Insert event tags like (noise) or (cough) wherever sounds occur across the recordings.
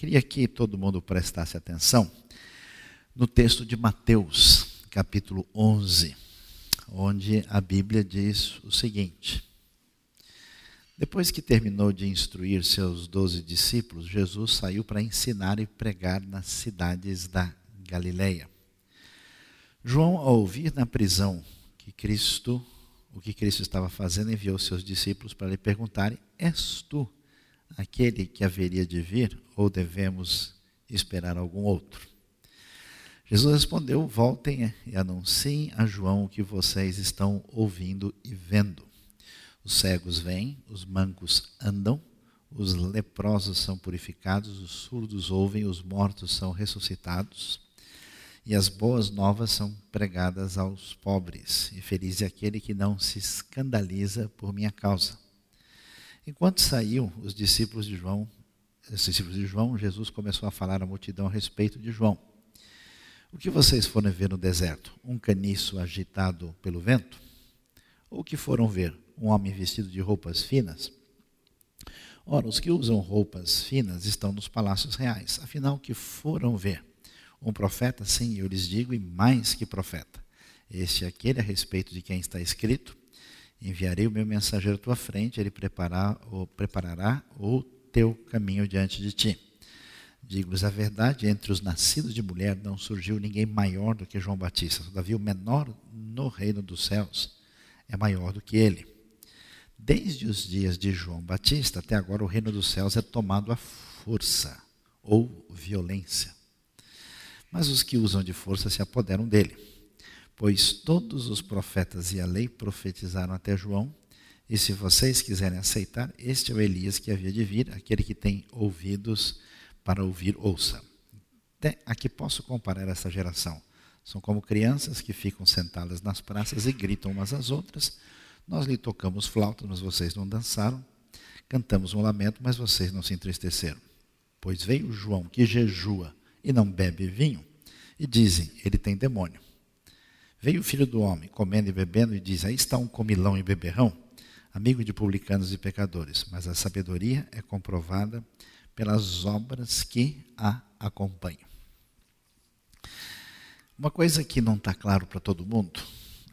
Queria que todo mundo prestasse atenção no texto de Mateus, capítulo 11, onde a Bíblia diz o seguinte: Depois que terminou de instruir seus doze discípulos, Jesus saiu para ensinar e pregar nas cidades da Galileia. João, ao ouvir na prisão que Cristo, o que Cristo estava fazendo, enviou seus discípulos para lhe perguntarem: És tu aquele que haveria de vir, ou devemos esperar algum outro? Jesus respondeu: Voltem e anunciem a João o que vocês estão ouvindo e vendo. Os cegos vêm, os mancos andam, os leprosos são purificados, os surdos ouvem, os mortos são ressuscitados, e as boas novas são pregadas aos pobres. E feliz é aquele que não se escandaliza por minha causa. Enquanto saíam os discípulos de João, os discípulos de João, Jesus começou a falar à multidão a respeito de João. O que vocês foram ver no deserto? Um caniço agitado pelo vento? Ou o que foram ver? Um homem vestido de roupas finas? Ora, os que usam roupas finas estão nos palácios reais. Afinal, o que foram ver? Um profeta? Sim, eu lhes digo, e mais que profeta. Este é aquele a respeito de quem está escrito: Enviarei o meu mensageiro à tua frente, ele preparar, ou preparará o teu caminho diante de ti. Digo-vos a verdade, entre os nascidos de mulher não surgiu ninguém maior do que João Batista. Todavia, o menor no reino dos céus é maior do que ele. Desde os dias de João Batista até agora, o reino dos céus é tomado à força ou violência. Mas os que usam de força se apoderam dele pois todos os profetas e a lei profetizaram até João. E se vocês quiserem aceitar, este é o Elias que havia de vir, aquele que tem ouvidos para ouvir, ouça. Até aqui posso comparar essa geração. São como crianças que ficam sentadas nas praças e gritam umas às outras. Nós lhe tocamos flauta, mas vocês não dançaram. Cantamos um lamento, mas vocês não se entristeceram. Pois veio João, que jejua e não bebe vinho, e dizem: ele tem demônio. Veio o filho do homem, comendo e bebendo, e diz: Aí está um comilão e beberrão, amigo de publicanos e pecadores. Mas a sabedoria é comprovada pelas obras que a acompanham. Uma coisa que não está claro para todo mundo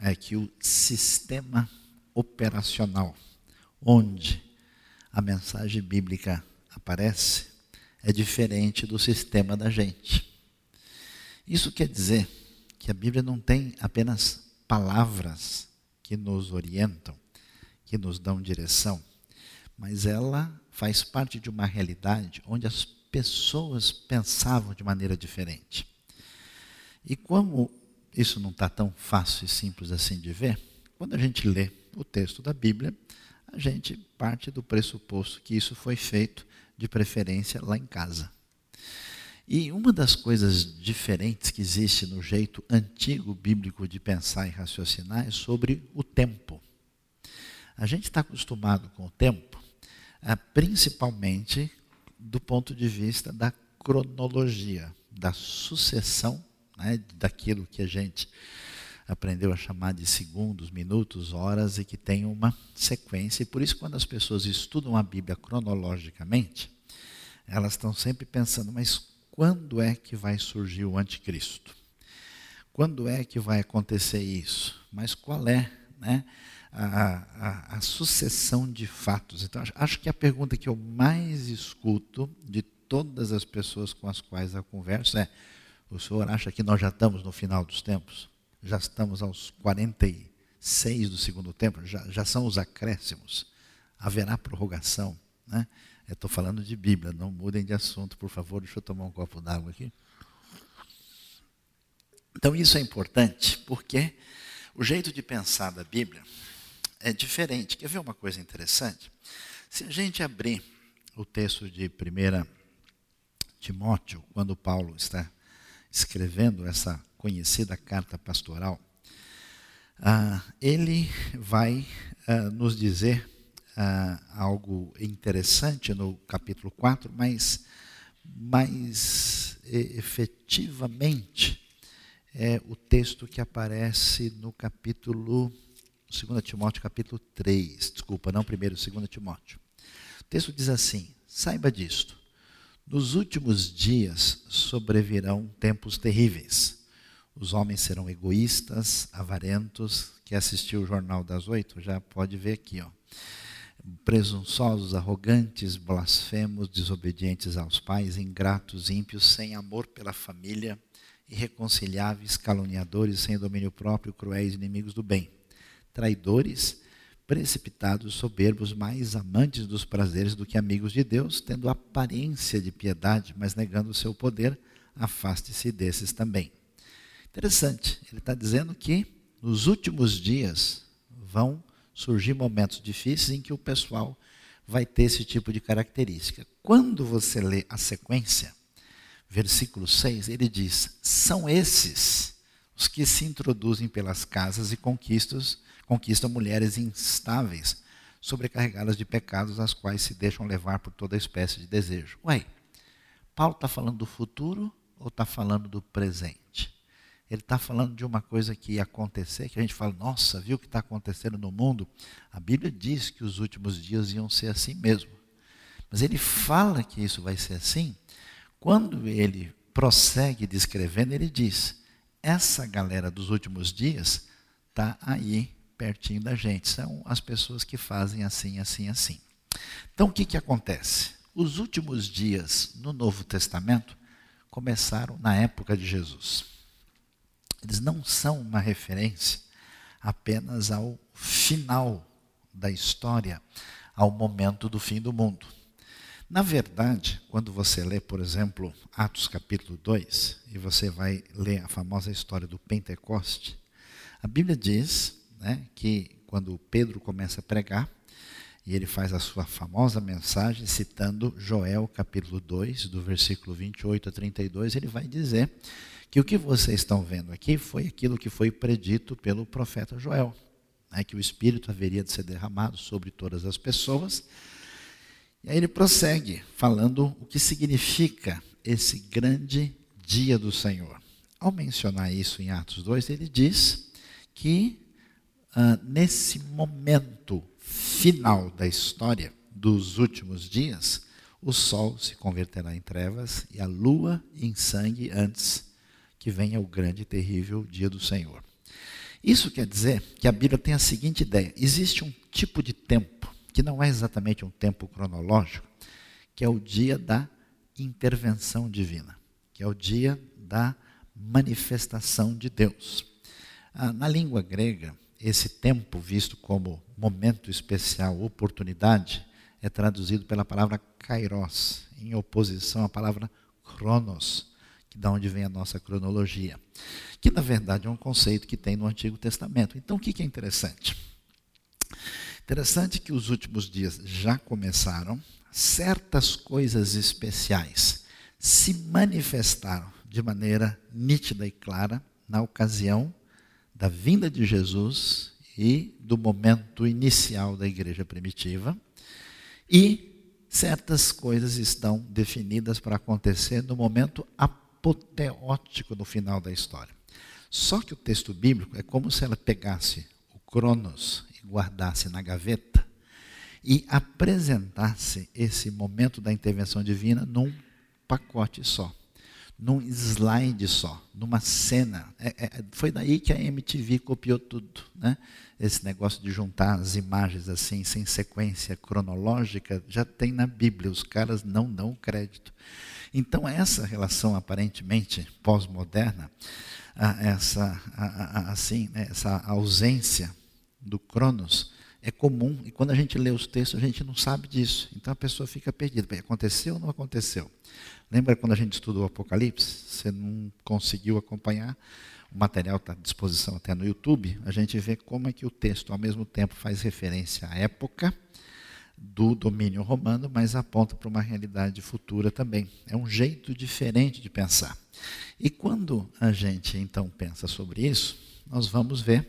é que o sistema operacional onde a mensagem bíblica aparece é diferente do sistema da gente. Isso quer dizer que a Bíblia não tem apenas palavras que nos orientam, que nos dão direção, mas ela faz parte de uma realidade onde as pessoas pensavam de maneira diferente. E como isso não está tão fácil e simples assim de ver, quando a gente lê o texto da Bíblia, a gente parte do pressuposto que isso foi feito de preferência lá em casa. E uma das coisas diferentes que existe no jeito antigo bíblico de pensar e raciocinar é sobre o tempo. A gente está acostumado com o tempo, ah, principalmente do ponto de vista da cronologia, da sucessão né, daquilo que a gente aprendeu a chamar de segundos, minutos, horas e que tem uma sequência. E por isso, quando as pessoas estudam a Bíblia cronologicamente, elas estão sempre pensando, mas quando é que vai surgir o anticristo? Quando é que vai acontecer isso? Mas qual é né, a, a, a sucessão de fatos? Então, acho que a pergunta que eu mais escuto de todas as pessoas com as quais eu converso é: o senhor acha que nós já estamos no final dos tempos? Já estamos aos 46 do segundo tempo? Já, já são os acréscimos? Haverá prorrogação? Né? Estou falando de Bíblia, não mudem de assunto, por favor. Deixa eu tomar um copo d'água aqui. Então, isso é importante porque o jeito de pensar da Bíblia é diferente. Quer ver uma coisa interessante? Se a gente abrir o texto de 1 Timóteo, quando Paulo está escrevendo essa conhecida carta pastoral, ah, ele vai ah, nos dizer ah, algo interessante no capítulo 4, mas mais efetivamente é o texto que aparece no capítulo 2 Timóteo capítulo 3, desculpa, não primeiro, 2 Timóteo. O texto diz assim: Saiba disto, Nos últimos dias sobrevirão tempos terríveis. Os homens serão egoístas, avarentos. Quem assistiu o Jornal das Oito já pode ver aqui, ó. Presunçosos, arrogantes, blasfemos, desobedientes aos pais, ingratos, ímpios, sem amor pela família, irreconciliáveis, caluniadores, sem domínio próprio, cruéis, inimigos do bem, traidores, precipitados, soberbos, mais amantes dos prazeres do que amigos de Deus, tendo aparência de piedade, mas negando o seu poder, afaste-se desses também. Interessante, ele está dizendo que nos últimos dias vão surgir momentos difíceis em que o pessoal vai ter esse tipo de característica. Quando você lê a sequência, versículo 6, ele diz: São esses os que se introduzem pelas casas e conquistas conquistam mulheres instáveis, sobrecarregadas de pecados, as quais se deixam levar por toda espécie de desejo. Ué, Paulo está falando do futuro ou está falando do presente? Ele está falando de uma coisa que ia acontecer, que a gente fala, nossa, viu o que está acontecendo no mundo? A Bíblia diz que os últimos dias iam ser assim mesmo. Mas ele fala que isso vai ser assim, quando ele prossegue descrevendo, ele diz: essa galera dos últimos dias está aí pertinho da gente. São as pessoas que fazem assim, assim, assim. Então o que, que acontece? Os últimos dias no Novo Testamento começaram na época de Jesus. Eles não são uma referência apenas ao final da história, ao momento do fim do mundo. Na verdade, quando você lê, por exemplo, Atos capítulo 2, e você vai ler a famosa história do Pentecoste, a Bíblia diz né, que quando Pedro começa a pregar, e ele faz a sua famosa mensagem citando Joel capítulo 2, do versículo 28 a 32, ele vai dizer que o que vocês estão vendo aqui foi aquilo que foi predito pelo profeta Joel, né, que o Espírito haveria de ser derramado sobre todas as pessoas. E aí ele prossegue falando o que significa esse grande dia do Senhor. Ao mencionar isso em Atos 2, ele diz que ah, nesse momento final da história, dos últimos dias, o sol se converterá em trevas e a lua em sangue antes que venha o grande e terrível dia do Senhor. Isso quer dizer que a Bíblia tem a seguinte ideia: existe um tipo de tempo, que não é exatamente um tempo cronológico, que é o dia da intervenção divina, que é o dia da manifestação de Deus. Ah, na língua grega, esse tempo visto como momento especial, oportunidade, é traduzido pela palavra kairos, em oposição à palavra cronos, da onde vem a nossa cronologia, que na verdade é um conceito que tem no Antigo Testamento. Então, o que é interessante? Interessante que os últimos dias já começaram, certas coisas especiais se manifestaram de maneira nítida e clara na ocasião da vinda de Jesus e do momento inicial da igreja primitiva. E certas coisas estão definidas para acontecer no momento apoteótico no final da história. Só que o texto bíblico é como se ela pegasse o Cronos e guardasse na gaveta e apresentasse esse momento da intervenção divina num pacote só num slide só, numa cena. É, é, foi daí que a MTV copiou tudo. Né? Esse negócio de juntar as imagens assim, sem sequência cronológica, já tem na Bíblia, os caras não dão crédito. Então, essa relação aparentemente pós-moderna, essa, assim, né, essa ausência do Cronos, é comum, e quando a gente lê os textos, a gente não sabe disso. Então a pessoa fica perdida. Aconteceu ou não aconteceu? Lembra quando a gente estudou o Apocalipse? Você não conseguiu acompanhar? O material está à disposição até no YouTube. A gente vê como é que o texto, ao mesmo tempo, faz referência à época do domínio romano, mas aponta para uma realidade futura também. É um jeito diferente de pensar. E quando a gente então pensa sobre isso, nós vamos ver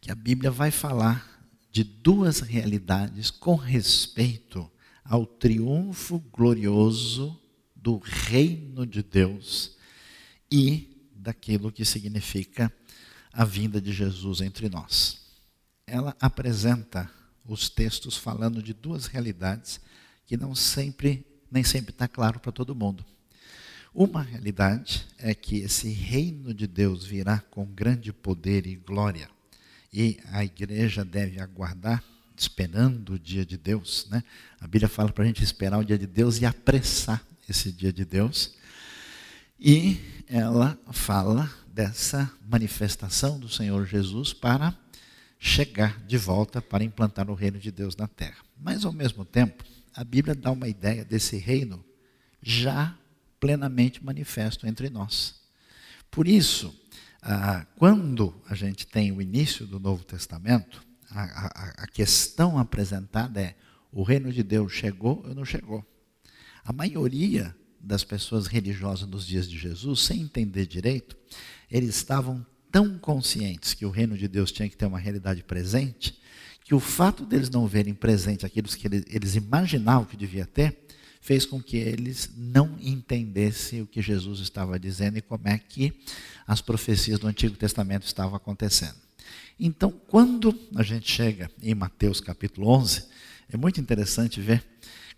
que a Bíblia vai falar de duas realidades com respeito ao triunfo glorioso do reino de Deus e daquilo que significa a vinda de Jesus entre nós. Ela apresenta os textos falando de duas realidades que não sempre nem sempre está claro para todo mundo. Uma realidade é que esse reino de Deus virá com grande poder e glória, e a igreja deve aguardar, esperando o dia de Deus. Né? A Bíblia fala para a gente esperar o dia de Deus e apressar esse dia de Deus. E ela fala dessa manifestação do Senhor Jesus para chegar de volta para implantar o reino de Deus na terra. Mas, ao mesmo tempo, a Bíblia dá uma ideia desse reino já plenamente manifesto entre nós. Por isso, quando a gente tem o início do Novo Testamento, a, a, a questão apresentada é: o reino de Deus chegou ou não chegou? A maioria das pessoas religiosas nos dias de Jesus, sem entender direito, eles estavam tão conscientes que o reino de Deus tinha que ter uma realidade presente, que o fato deles não verem presente aquilo que eles, imaginavam que devia ter, fez com que eles não entendessem o que Jesus estava dizendo e como é que as profecias do Antigo Testamento estavam acontecendo. Então, quando a gente chega em Mateus capítulo 11, é muito interessante ver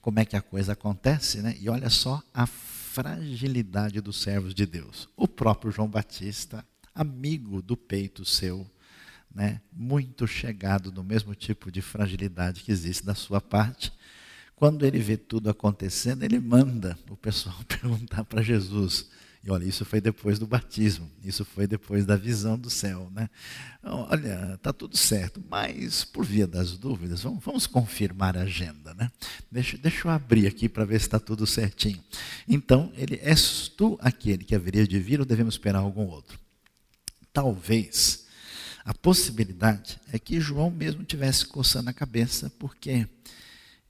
como é que a coisa acontece, né? E olha só a fragilidade dos servos de Deus. O próprio João Batista, amigo do peito seu, né? Muito chegado no mesmo tipo de fragilidade que existe da sua parte, quando ele vê tudo acontecendo, ele manda o pessoal (laughs) perguntar para Jesus. E olha, isso foi depois do batismo, isso foi depois da visão do céu, né? Olha, está tudo certo, mas por via das dúvidas, vamos, vamos confirmar a agenda, né? Deixa, deixa eu abrir aqui para ver se está tudo certinho. Então, ele, és tu aquele que haveria de vir ou devemos esperar algum outro? Talvez a possibilidade é que João mesmo tivesse coçando a cabeça, porque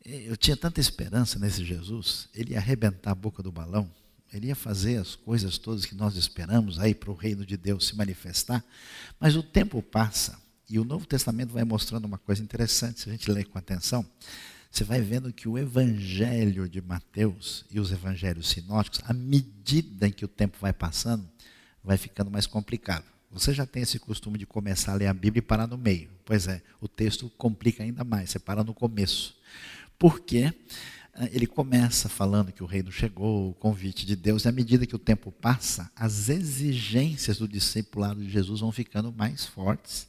eu tinha tanta esperança nesse Jesus, ele ia arrebentar a boca do balão, ele ia fazer as coisas todas que nós esperamos aí para o reino de Deus se manifestar, mas o tempo passa e o Novo Testamento vai mostrando uma coisa interessante, se a gente ler com atenção, você vai vendo que o evangelho de Mateus e os evangelhos sinóticos, à medida em que o tempo vai passando, vai ficando mais complicado. Você já tem esse costume de começar a ler a Bíblia e parar no meio. Pois é, o texto complica ainda mais, você para no começo porque ah, ele começa falando que o reino chegou, o convite de Deus, e à medida que o tempo passa, as exigências do discipulado de Jesus vão ficando mais fortes.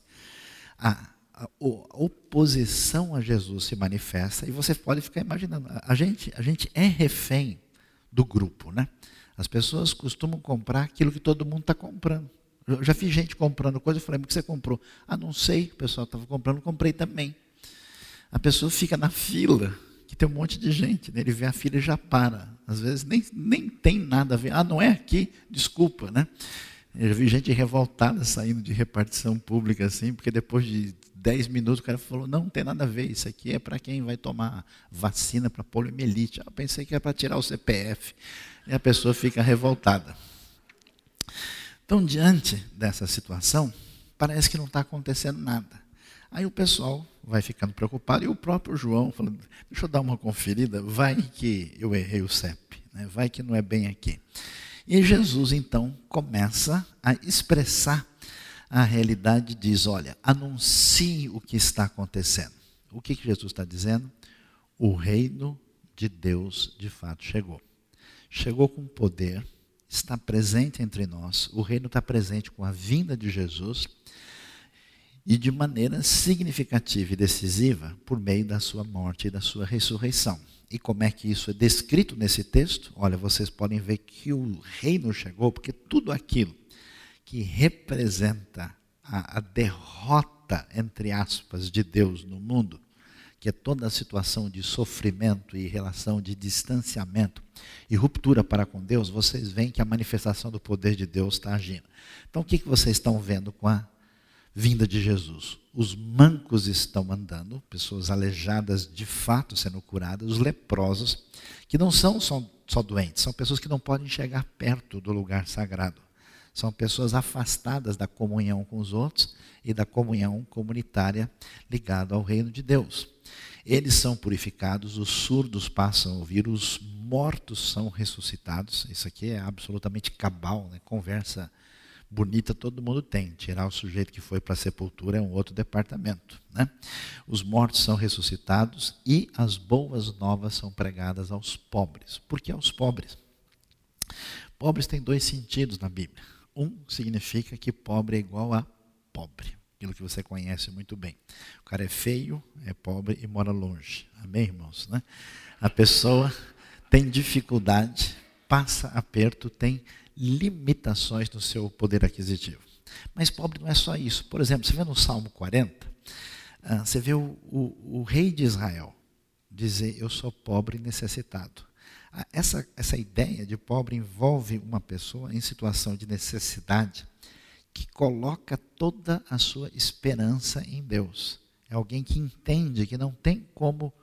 A, a, a oposição a Jesus se manifesta, e você pode ficar imaginando, a gente, a gente é refém do grupo, né? As pessoas costumam comprar aquilo que todo mundo está comprando. Eu já vi gente comprando coisa, eu falei, mas o que você comprou? Ah, não sei, o pessoal estava comprando, comprei também. A pessoa fica na fila, que tem um monte de gente, né? ele vê a fila e já para. Às vezes nem, nem tem nada a ver. Ah, não é aqui? Desculpa, né? Eu vi gente revoltada saindo de repartição pública assim, porque depois de 10 minutos o cara falou: não, não tem nada a ver, isso aqui é para quem vai tomar vacina para poliomielite. Ah, eu pensei que era para tirar o CPF. E a pessoa fica revoltada. Então, diante dessa situação, parece que não está acontecendo nada. Aí o pessoal vai ficando preocupado e o próprio João falando: deixa eu dar uma conferida, vai que eu errei o CEP, né? vai que não é bem aqui. E Jesus então começa a expressar a realidade, diz: olha, anuncie o que está acontecendo. O que, que Jesus está dizendo? O reino de Deus de fato chegou. Chegou com poder, está presente entre nós, o reino está presente com a vinda de Jesus e de maneira significativa e decisiva por meio da sua morte e da sua ressurreição. E como é que isso é descrito nesse texto? Olha, vocês podem ver que o reino chegou, porque tudo aquilo que representa a, a derrota, entre aspas, de Deus no mundo, que é toda a situação de sofrimento e relação de distanciamento e ruptura para com Deus, vocês veem que a manifestação do poder de Deus está agindo. Então, o que, que vocês estão vendo com a vinda de Jesus. Os mancos estão andando, pessoas aleijadas de fato sendo curadas, os leprosos, que não são só, só doentes, são pessoas que não podem chegar perto do lugar sagrado. São pessoas afastadas da comunhão com os outros e da comunhão comunitária ligada ao reino de Deus. Eles são purificados, os surdos passam a ouvir, os mortos são ressuscitados. Isso aqui é absolutamente cabal, né? conversa Bonita todo mundo tem, tirar o sujeito que foi para a sepultura é um outro departamento. Né? Os mortos são ressuscitados e as boas novas são pregadas aos pobres. Por que aos pobres? Pobres têm dois sentidos na Bíblia. Um significa que pobre é igual a pobre, aquilo que você conhece muito bem. O cara é feio, é pobre e mora longe. Amém, irmãos? Né? A pessoa tem dificuldade, passa aperto, tem limitações no seu poder aquisitivo. Mas pobre não é só isso. Por exemplo, você vê no Salmo 40, ah, você vê o, o, o rei de Israel dizer: Eu sou pobre e necessitado. Ah, essa, essa ideia de pobre envolve uma pessoa em situação de necessidade que coloca toda a sua esperança em Deus. É alguém que entende que não tem como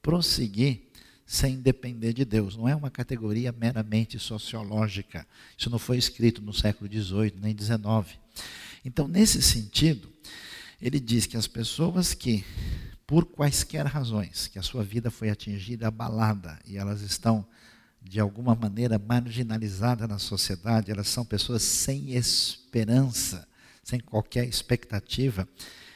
prosseguir sem depender de Deus. Não é uma categoria meramente sociológica. Isso não foi escrito no século XVIII nem XIX. Então, nesse sentido, ele diz que as pessoas que, por quaisquer razões, que a sua vida foi atingida, abalada, e elas estão, de alguma maneira, marginalizadas na sociedade, elas são pessoas sem esperança, sem qualquer expectativa,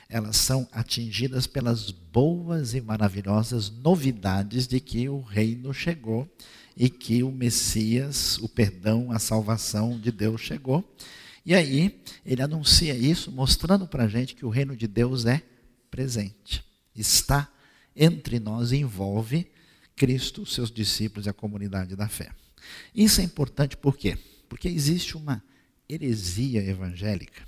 elas são atingidas pelas boas e maravilhosas novidades de que o reino chegou e que o Messias, o perdão, a salvação de Deus chegou. E aí ele anuncia isso, mostrando para a gente que o reino de Deus é presente, está entre nós envolve Cristo, seus discípulos e a comunidade da fé. Isso é importante por quê? Porque existe uma heresia evangélica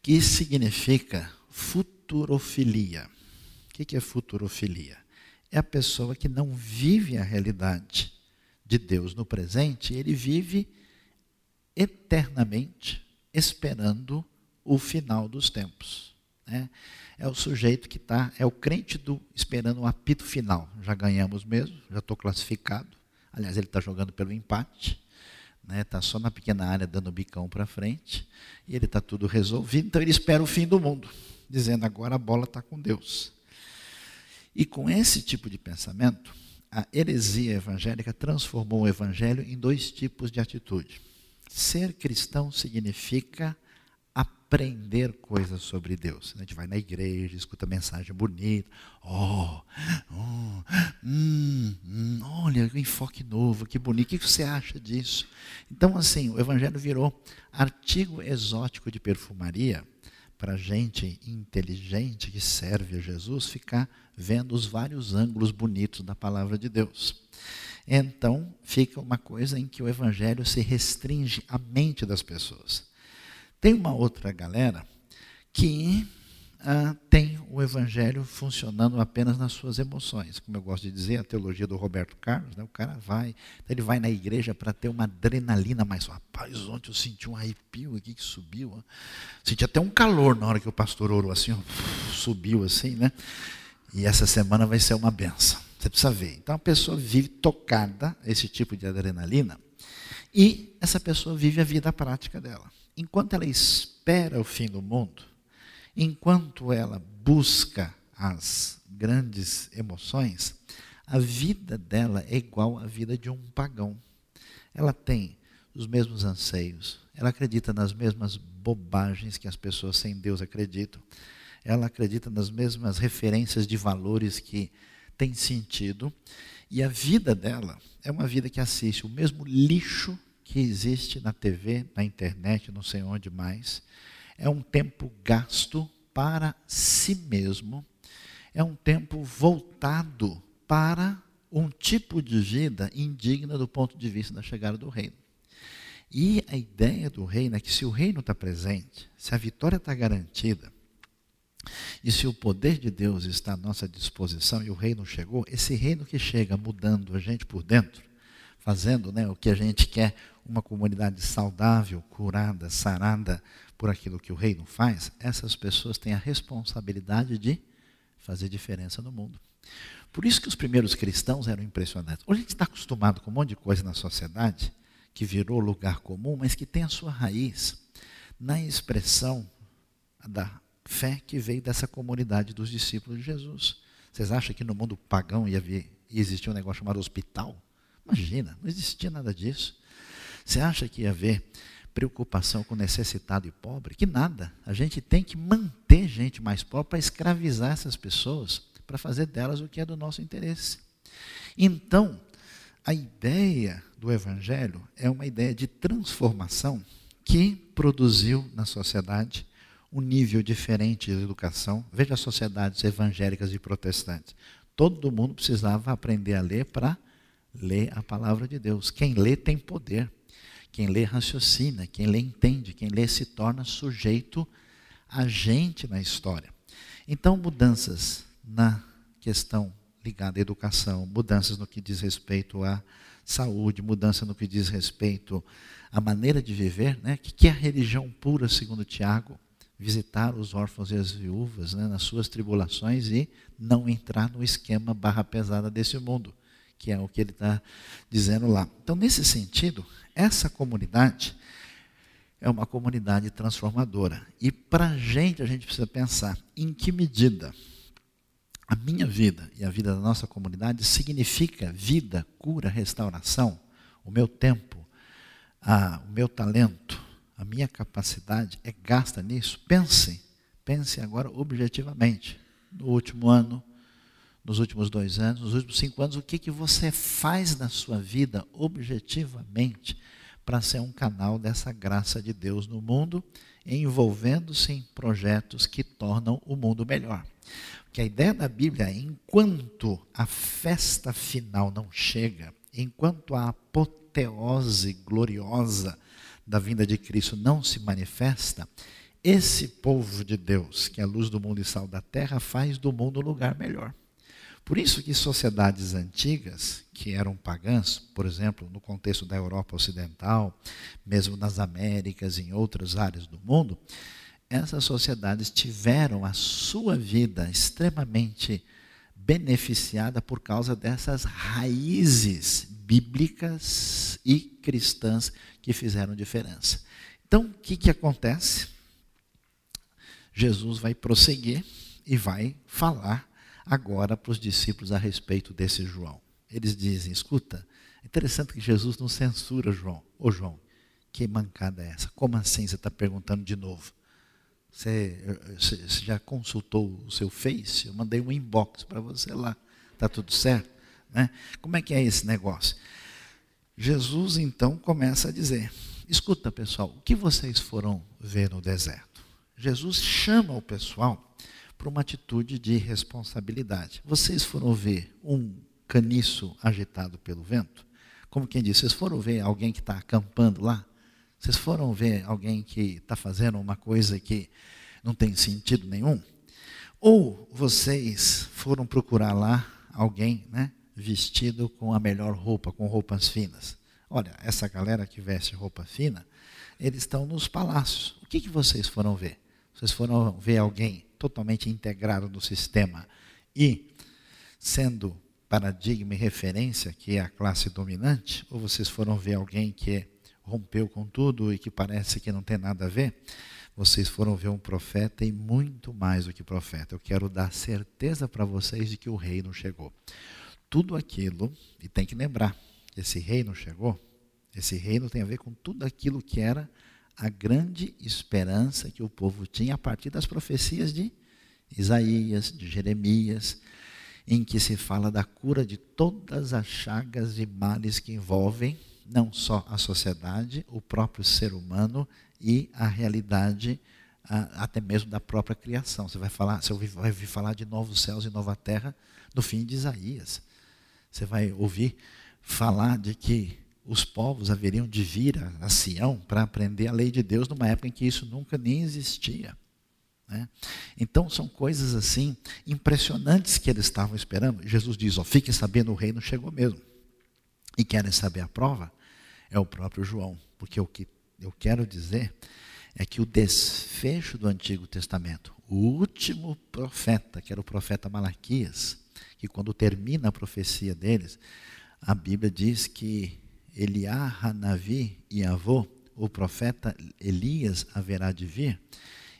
que significa futurofilia. O que é futurofilia? É a pessoa que não vive a realidade de Deus no presente, ele vive eternamente esperando o final dos tempos. Né? É o sujeito que está, é o crente do esperando o apito final. Já ganhamos mesmo, já estou classificado. Aliás, ele está jogando pelo empate está né, tá só na pequena área dando bicão para frente, e ele está tudo resolvido, então ele espera o fim do mundo, dizendo agora a bola está com Deus. E com esse tipo de pensamento, a heresia evangélica transformou o evangelho em dois tipos de atitude. Ser cristão significa aprender coisas sobre Deus. A gente vai na igreja, escuta mensagem bonita. Oh, oh hum, hum, olha, que enfoque novo, que bonito. O que você acha disso? Então, assim, o Evangelho virou artigo exótico de perfumaria para gente inteligente que serve a Jesus ficar vendo os vários ângulos bonitos da palavra de Deus. Então, fica uma coisa em que o Evangelho se restringe à mente das pessoas. Tem uma outra galera que ah, tem o evangelho funcionando apenas nas suas emoções. Como eu gosto de dizer, a teologia do Roberto Carlos, né, o cara vai, ele vai na igreja para ter uma adrenalina mais. Rapaz, ontem eu senti um arrepio aqui que subiu. Ó. Senti até um calor na hora que o pastor orou assim, ó, (sniffs) subiu assim, né? E essa semana vai ser uma benção. Você precisa ver. Então a pessoa vive tocada, esse tipo de adrenalina, e essa pessoa vive a vida prática dela enquanto ela espera o fim do mundo, enquanto ela busca as grandes emoções, a vida dela é igual à vida de um pagão. Ela tem os mesmos anseios, ela acredita nas mesmas bobagens que as pessoas sem Deus acreditam, ela acredita nas mesmas referências de valores que têm sentido, e a vida dela é uma vida que assiste o mesmo lixo que existe na TV, na internet, não sei onde mais. É um tempo gasto para si mesmo, é um tempo voltado para um tipo de vida indigna do ponto de vista da chegada do reino. E a ideia do reino é que se o reino está presente, se a vitória está garantida, e se o poder de Deus está à nossa disposição e o reino chegou, esse reino que chega mudando a gente por dentro, fazendo né, o que a gente quer, uma comunidade saudável, curada, sarada por aquilo que o reino faz, essas pessoas têm a responsabilidade de fazer diferença no mundo. Por isso que os primeiros cristãos eram impressionantes. Hoje a gente está acostumado com um monte de coisa na sociedade que virou lugar comum, mas que tem a sua raiz na expressão da fé que veio dessa comunidade dos discípulos de Jesus. Vocês acham que no mundo pagão ia, vir, ia existir um negócio chamado hospital? Imagina, não existia nada disso. Você acha que ia haver preocupação com necessitado e pobre? Que nada. A gente tem que manter gente mais pobre para escravizar essas pessoas, para fazer delas o que é do nosso interesse. Então, a ideia do Evangelho é uma ideia de transformação que produziu na sociedade um nível diferente de educação. Veja as sociedades evangélicas e protestantes. Todo mundo precisava aprender a ler para ler a palavra de Deus. Quem lê tem poder. Quem lê raciocina, quem lê entende, quem lê se torna sujeito agente na história. Então, mudanças na questão ligada à educação, mudanças no que diz respeito à saúde, mudança no que diz respeito à maneira de viver, né? que é a religião pura, segundo Tiago, visitar os órfãos e as viúvas né, nas suas tribulações e não entrar no esquema barra pesada desse mundo, que é o que ele está dizendo lá. Então, nesse sentido, essa comunidade é uma comunidade transformadora. E para a gente, a gente precisa pensar em que medida a minha vida e a vida da nossa comunidade significa vida, cura, restauração, o meu tempo, a, o meu talento, a minha capacidade é gasta nisso. Pense, pense agora objetivamente. No último ano, nos últimos dois anos, nos últimos cinco anos, o que, que você faz na sua vida objetivamente para ser um canal dessa graça de Deus no mundo, envolvendo-se em projetos que tornam o mundo melhor. Porque a ideia da Bíblia é: enquanto a festa final não chega, enquanto a apoteose gloriosa da vinda de Cristo não se manifesta, esse povo de Deus, que é a luz do mundo e sal da terra, faz do mundo um lugar melhor. Por isso que sociedades antigas, que eram pagãs, por exemplo, no contexto da Europa Ocidental, mesmo nas Américas e em outras áreas do mundo, essas sociedades tiveram a sua vida extremamente beneficiada por causa dessas raízes bíblicas e cristãs que fizeram diferença. Então, o que, que acontece? Jesus vai prosseguir e vai falar agora para os discípulos a respeito desse João. Eles dizem: escuta, é interessante que Jesus não censura João. Ô João, que mancada é essa? Como assim você está perguntando de novo? Você, você, já consultou o seu Face? Eu mandei um inbox para você lá. Está tudo certo? Né? Como é que é esse negócio? Jesus então começa a dizer: escuta pessoal, o que vocês foram ver no deserto? Jesus chama o pessoal para uma atitude de responsabilidade. Vocês foram ver um caniço agitado pelo vento? Como quem diz, vocês foram ver alguém que está acampando lá? Vocês foram ver alguém que está fazendo uma coisa que não tem sentido nenhum? Ou vocês foram procurar lá alguém né, vestido com a melhor roupa, com roupas finas? Olha, essa galera que veste roupa fina, eles estão nos palácios. O que, que vocês foram ver? Vocês foram ver alguém totalmente integrado no sistema e sendo paradigma e referência, que é a classe dominante? Ou vocês foram ver alguém que rompeu com tudo e que parece que não tem nada a ver, vocês foram ver um profeta e muito mais do que profeta. Eu quero dar certeza para vocês de que o reino chegou. Tudo aquilo, e tem que lembrar, esse reino chegou, esse reino tem a ver com tudo aquilo que era a grande esperança que o povo tinha a partir das profecias de Isaías, de Jeremias, em que se fala da cura de todas as chagas e males que envolvem não só a sociedade, o próprio ser humano e a realidade até mesmo da própria criação. Você vai falar, você vai ouvir falar de novos céus e nova terra no fim de Isaías. Você vai ouvir falar de que os povos haveriam de vir a, Sião para aprender a lei de Deus numa época em que isso nunca nem existia. Né? Então são coisas assim impressionantes que eles estavam esperando. Jesus diz: ó, fiquem sabendo, o reino chegou mesmo. E querem saber a prova? é o próprio João. Porque o que eu quero dizer é que o desfecho do Antigo Testamento, o último profeta, que era o profeta Malaquias, que quando termina a profecia deles, a Bíblia diz que Eliá, Hanavi e Avô, o profeta Elias haverá de vir,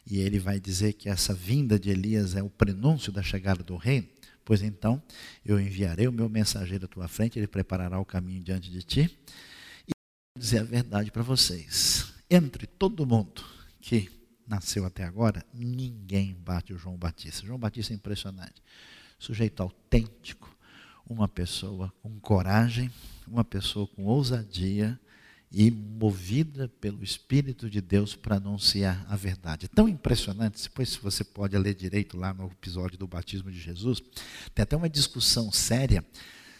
e ele vai dizer que essa vinda de Elias é o prenúncio da chegada do reino. Pois então, eu enviarei o meu mensageiro à tua frente, ele preparará o caminho diante de ti dizer a verdade para vocês. Entre todo mundo que nasceu até agora, ninguém bate o João Batista. João Batista é impressionante. Sujeito autêntico, uma pessoa com coragem, uma pessoa com ousadia e movida pelo Espírito de Deus para anunciar a verdade. Tão impressionante, depois se você pode ler direito lá no episódio do batismo de Jesus, tem até uma discussão séria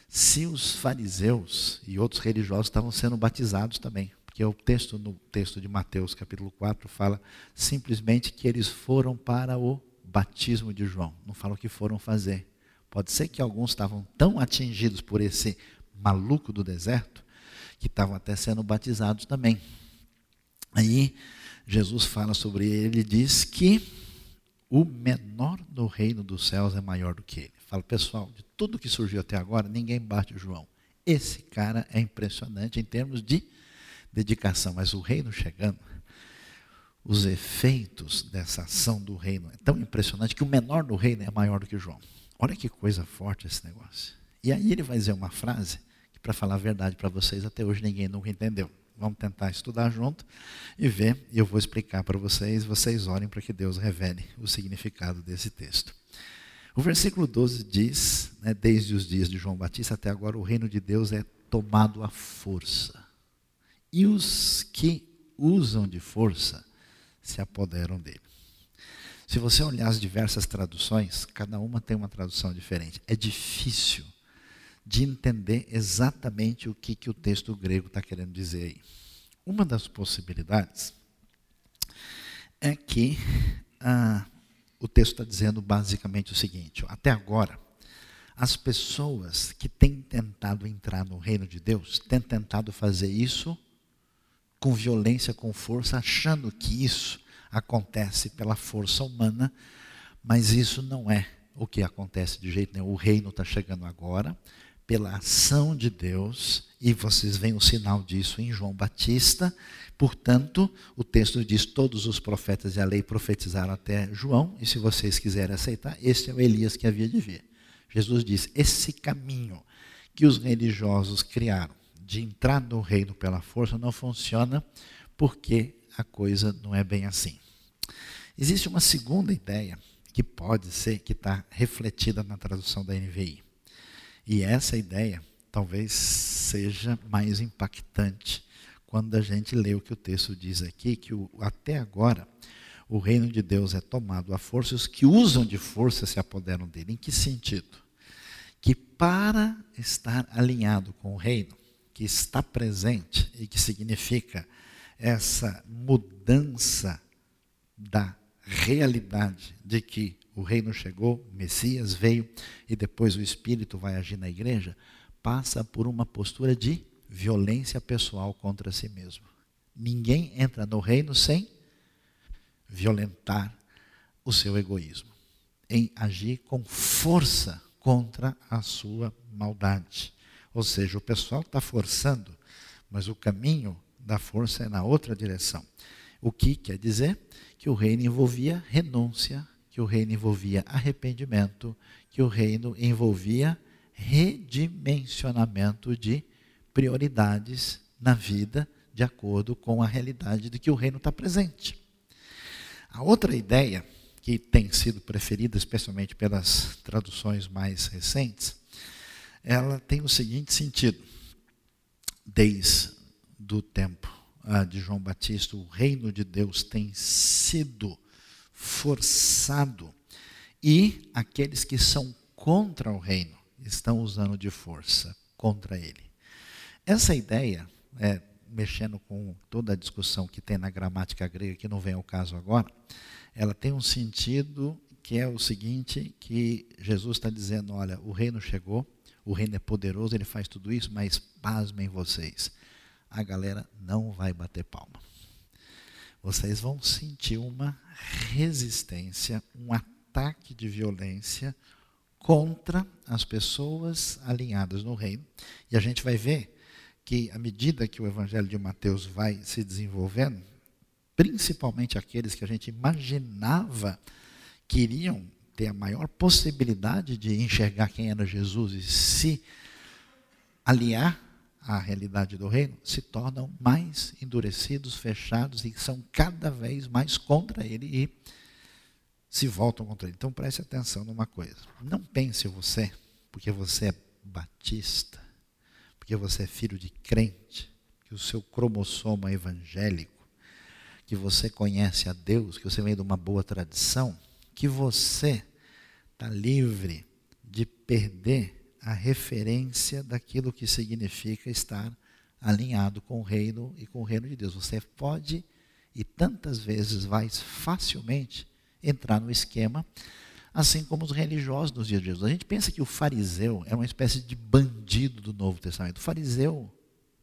se os fariseus e outros religiosos estavam sendo batizados também. Porque o texto no texto de Mateus, capítulo 4, fala simplesmente que eles foram para o batismo de João. Não fala o que foram fazer. Pode ser que alguns estavam tão atingidos por esse maluco do deserto que estavam até sendo batizados também. Aí Jesus fala sobre ele e diz que o menor do reino dos céus é maior do que ele. Fala, pessoal, de tudo que surgiu até agora, ninguém bate o João. Esse cara é impressionante em termos de dedicação, mas o reino chegando, os efeitos dessa ação do reino é tão impressionante que o menor do reino é maior do que o João. Olha que coisa forte esse negócio. E aí ele vai dizer uma frase que, para falar a verdade para vocês, até hoje ninguém nunca entendeu. Vamos tentar estudar junto e ver, e eu vou explicar para vocês, vocês orem para que Deus revele o significado desse texto. O versículo 12 diz, né, desde os dias de João Batista até agora, o reino de Deus é tomado à força. E os que usam de força se apoderam dele. Se você olhar as diversas traduções, cada uma tem uma tradução diferente. É difícil de entender exatamente o que, que o texto grego está querendo dizer aí. Uma das possibilidades é que ah, o texto está dizendo basicamente o seguinte: até agora, as pessoas que têm tentado entrar no reino de Deus têm tentado fazer isso com violência, com força, achando que isso acontece pela força humana, mas isso não é o que acontece de jeito nenhum. O reino está chegando agora, pela ação de Deus, e vocês veem o sinal disso em João Batista. Portanto, o texto diz: todos os profetas e a lei profetizaram até João, e se vocês quiserem aceitar, este é o Elias que havia de vir. Jesus diz: esse caminho que os religiosos criaram de entrar no reino pela força não funciona, porque a coisa não é bem assim. Existe uma segunda ideia que pode ser que está refletida na tradução da NVI. E essa ideia talvez seja mais impactante quando a gente lê o que o texto diz aqui, que o, até agora o reino de Deus é tomado à força, e os que usam de força se apoderam dele. Em que sentido? Que para estar alinhado com o reino, que está presente e que significa essa mudança da realidade de que o reino chegou, Messias veio e depois o Espírito vai agir na igreja, passa por uma postura de violência pessoal contra si mesmo. Ninguém entra no reino sem violentar o seu egoísmo, em agir com força contra a sua maldade. Ou seja, o pessoal está forçando, mas o caminho da força é na outra direção. O que quer dizer que o reino envolvia renúncia que o reino envolvia arrependimento, que o reino envolvia redimensionamento de prioridades na vida, de acordo com a realidade de que o reino está presente. A outra ideia, que tem sido preferida especialmente pelas traduções mais recentes, ela tem o seguinte sentido: desde o tempo ah, de João Batista, o reino de Deus tem sido forçado. E aqueles que são contra o reino estão usando de força contra ele. Essa ideia, é, mexendo com toda a discussão que tem na gramática grega, que não vem ao caso agora, ela tem um sentido que é o seguinte, que Jesus está dizendo, olha, o reino chegou, o reino é poderoso, ele faz tudo isso, mas pasmem vocês, a galera não vai bater palma vocês vão sentir uma resistência, um ataque de violência contra as pessoas alinhadas no reino. E a gente vai ver que, à medida que o evangelho de Mateus vai se desenvolvendo, principalmente aqueles que a gente imaginava que iriam ter a maior possibilidade de enxergar quem era Jesus e se aliar à realidade do reino, se tornam mais endurecidos, fechados e são cada vez mais contra ele e se voltam contra ele. Então preste atenção numa coisa. Não pense você, porque você é batista, porque você é filho de crente, que o seu cromossomo é evangélico, que você conhece a Deus, que você vem de uma boa tradição, que você está livre de perder a referência daquilo que significa estar alinhado com o reino e com o reino de Deus. Você pode e tantas vezes vai facilmente entrar no esquema, assim como os religiosos nos dias de Jesus. A gente pensa que o fariseu é uma espécie de bandido do Novo Testamento. O fariseu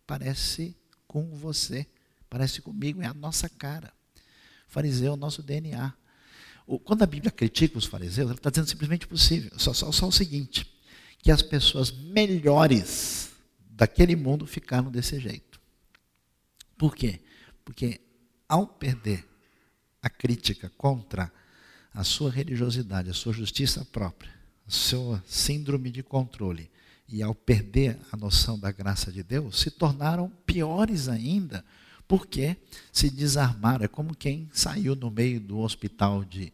parece com você, parece comigo, é a nossa cara. O fariseu é o nosso DNA. Quando a Bíblia critica os fariseus, ela está dizendo simplesmente possível. Só, só, só o seguinte: que as pessoas melhores daquele mundo ficaram desse jeito. Por quê? Porque ao perder a crítica contra a sua religiosidade, a sua justiça própria, a sua síndrome de controle, e ao perder a noção da graça de Deus, se tornaram piores ainda, porque se desarmaram. É como quem saiu no meio do hospital de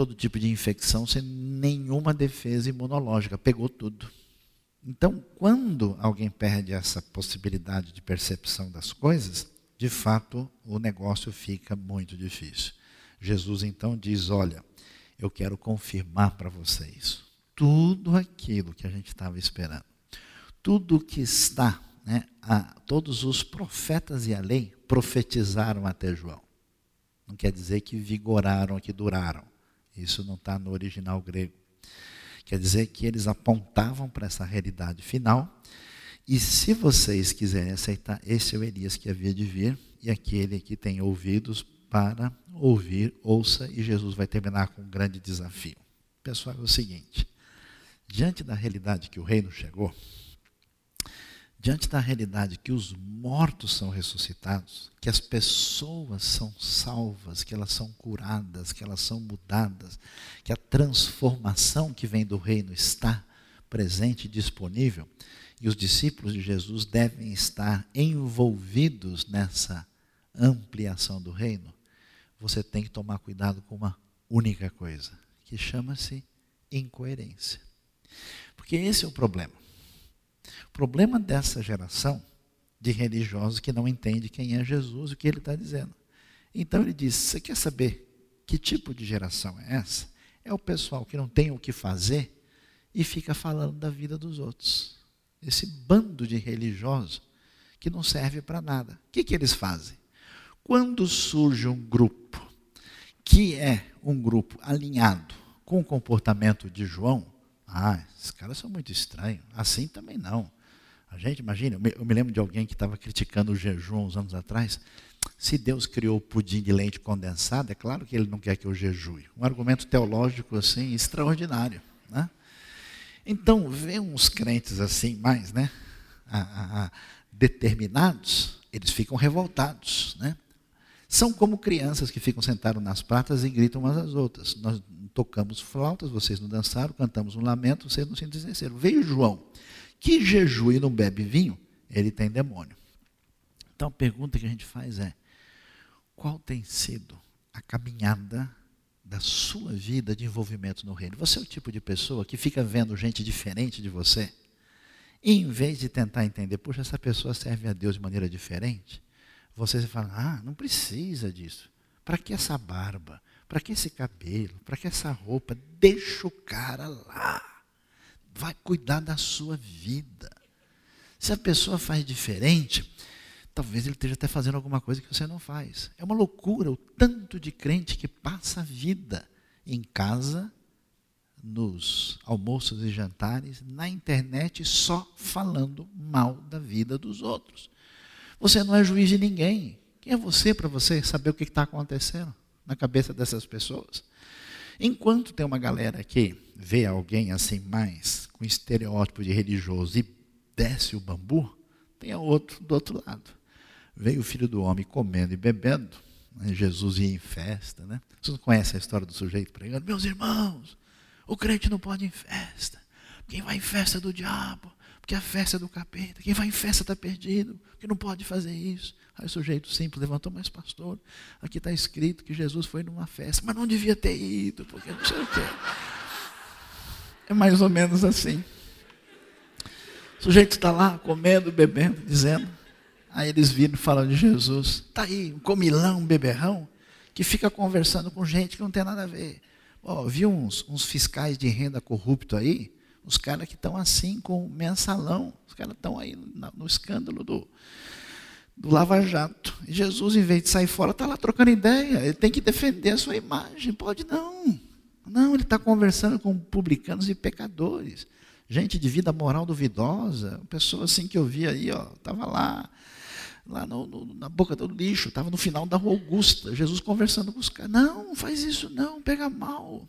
todo tipo de infecção sem nenhuma defesa imunológica, pegou tudo. Então, quando alguém perde essa possibilidade de percepção das coisas, de fato o negócio fica muito difícil. Jesus então diz: Olha, eu quero confirmar para vocês tudo aquilo que a gente estava esperando, tudo que está, né, a, todos os profetas e a lei profetizaram até João. Não quer dizer que vigoraram, que duraram. Isso não está no original grego. Quer dizer que eles apontavam para essa realidade final. E se vocês quiserem aceitar, esse é o Elias que havia de vir, e aquele que tem ouvidos para ouvir, ouça, e Jesus vai terminar com um grande desafio. Pessoal, é o seguinte: diante da realidade que o reino chegou, diante da realidade que os mortos são ressuscitados, que as pessoas são salvas, que elas são curadas, que elas são mudadas, que a transformação que vem do reino está presente e disponível, e os discípulos de Jesus devem estar envolvidos nessa ampliação do reino, você tem que tomar cuidado com uma única coisa, que chama-se incoerência. Porque esse é o problema. O problema dessa geração de religiosos que não entende quem é Jesus e o que ele está dizendo. Então ele diz: Você quer saber que tipo de geração é essa? É o pessoal que não tem o que fazer e fica falando da vida dos outros. Esse bando de religiosos que não serve para nada. O que, que eles fazem? Quando surge um grupo que é um grupo alinhado com o comportamento de João, ah, esses caras são muito estranhos. Assim também não. A gente, imagina, eu me, lembro de alguém que estava criticando o jejum uns anos atrás. Se Deus criou o pudim de leite condensado, é claro que Ele não quer que eu jejue. Um argumento teológico assim extraordinário. Né? Então, ver uns crentes assim, mais né, a, a, a, determinados, eles ficam revoltados. Né? São como crianças que ficam sentadas nas pratas e gritam umas às outras. Nós tocamos flautas, vocês não dançaram, cantamos um lamento, vocês não se entristeceram. Veio João, que jejua e não bebe vinho, ele tem demônio. Então a pergunta que a gente faz é: qual tem sido a caminhada da sua vida de envolvimento no reino? Você é o tipo de pessoa que fica vendo gente diferente de você? E em vez de tentar entender, puxa, essa pessoa serve a Deus de maneira diferente, você fala, ah, não precisa disso. Para que essa barba? Para que esse cabelo? Para que essa roupa? Deixa o cara lá. Vai cuidar da sua vida. Se a pessoa faz diferente, talvez ele esteja até fazendo alguma coisa que você não faz. É uma loucura o tanto de crente que passa a vida em casa, nos almoços e jantares, na internet, só falando mal da vida dos outros. Você não é juiz de ninguém. Quem é você para você saber o que está acontecendo? Na cabeça dessas pessoas. Enquanto tem uma galera que vê alguém assim mais com estereótipo de religioso e desce o bambu, tem outro do outro lado. Veio o filho do homem comendo e bebendo. Né? Jesus ia em festa, né? Vocês não conhecem a história do sujeito pregando? Meus irmãos, o crente não pode ir em festa. Quem vai em festa é do diabo. Porque a festa é do capeta. Quem vai em festa está perdido, que não pode fazer isso. Aí o sujeito simples levantou, mas pastor, aqui está escrito que Jesus foi numa festa, mas não devia ter ido, porque não sei o quê. É mais ou menos assim. O sujeito está lá comendo, bebendo, dizendo. Aí eles viram e falam de Jesus. Está aí, um comilão, um beberrão, que fica conversando com gente que não tem nada a ver. Oh, viu uns, uns fiscais de renda corrupto aí? Os caras que estão assim com mensalão. Os caras estão aí no, no escândalo do, do Lava Jato. E Jesus, em vez de sair fora, está lá trocando ideia. Ele tem que defender a sua imagem. Pode não. Não, ele está conversando com publicanos e pecadores. Gente de vida moral duvidosa. Pessoa assim que eu vi aí, ó, estava lá, lá no, no, na boca do lixo, estava no final da rua Augusta. Jesus conversando com os caras. Não, não faz isso não, pega mal.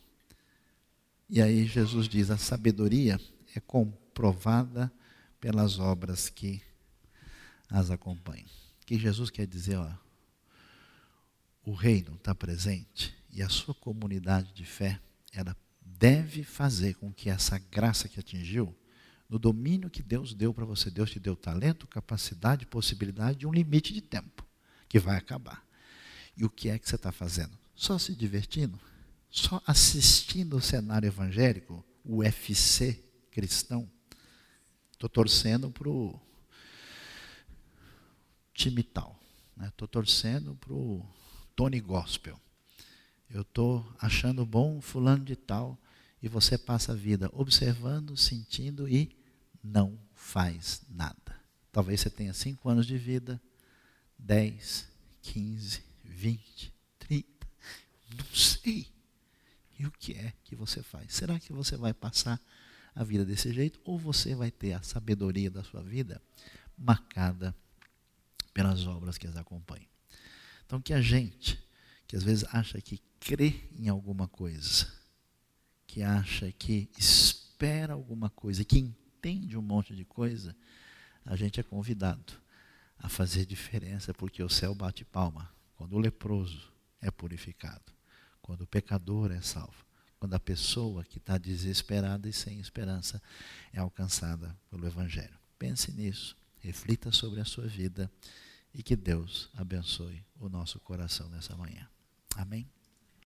E aí Jesus diz: a sabedoria é comprovada pelas obras que as acompanham que Jesus quer dizer, ó, o reino está presente e a sua comunidade de fé, ela deve fazer com que essa graça que atingiu, no domínio que Deus deu para você, Deus te deu talento, capacidade, possibilidade e um limite de tempo que vai acabar. E o que é que você está fazendo? Só se divertindo? Só assistindo o cenário evangélico, o UFC cristão? Estou torcendo para o time tal. Estou né? torcendo para o Tony Gospel. Eu estou achando bom fulano de tal. E você passa a vida observando, sentindo e não faz nada. Talvez você tenha cinco anos de vida, 10, 15, 20, 30, não sei. E o que é que você faz? Será que você vai passar a vida desse jeito ou você vai ter a sabedoria da sua vida marcada pelas obras que as acompanham. Então, que a gente, que às vezes acha que crê em alguma coisa, que acha que espera alguma coisa, que entende um monte de coisa, a gente é convidado a fazer diferença, porque o céu bate palma quando o leproso é purificado, quando o pecador é salvo, quando a pessoa que está desesperada e sem esperança é alcançada pelo Evangelho. Pense nisso reflita sobre a sua vida e que Deus abençoe o nosso coração nessa manhã. Amém?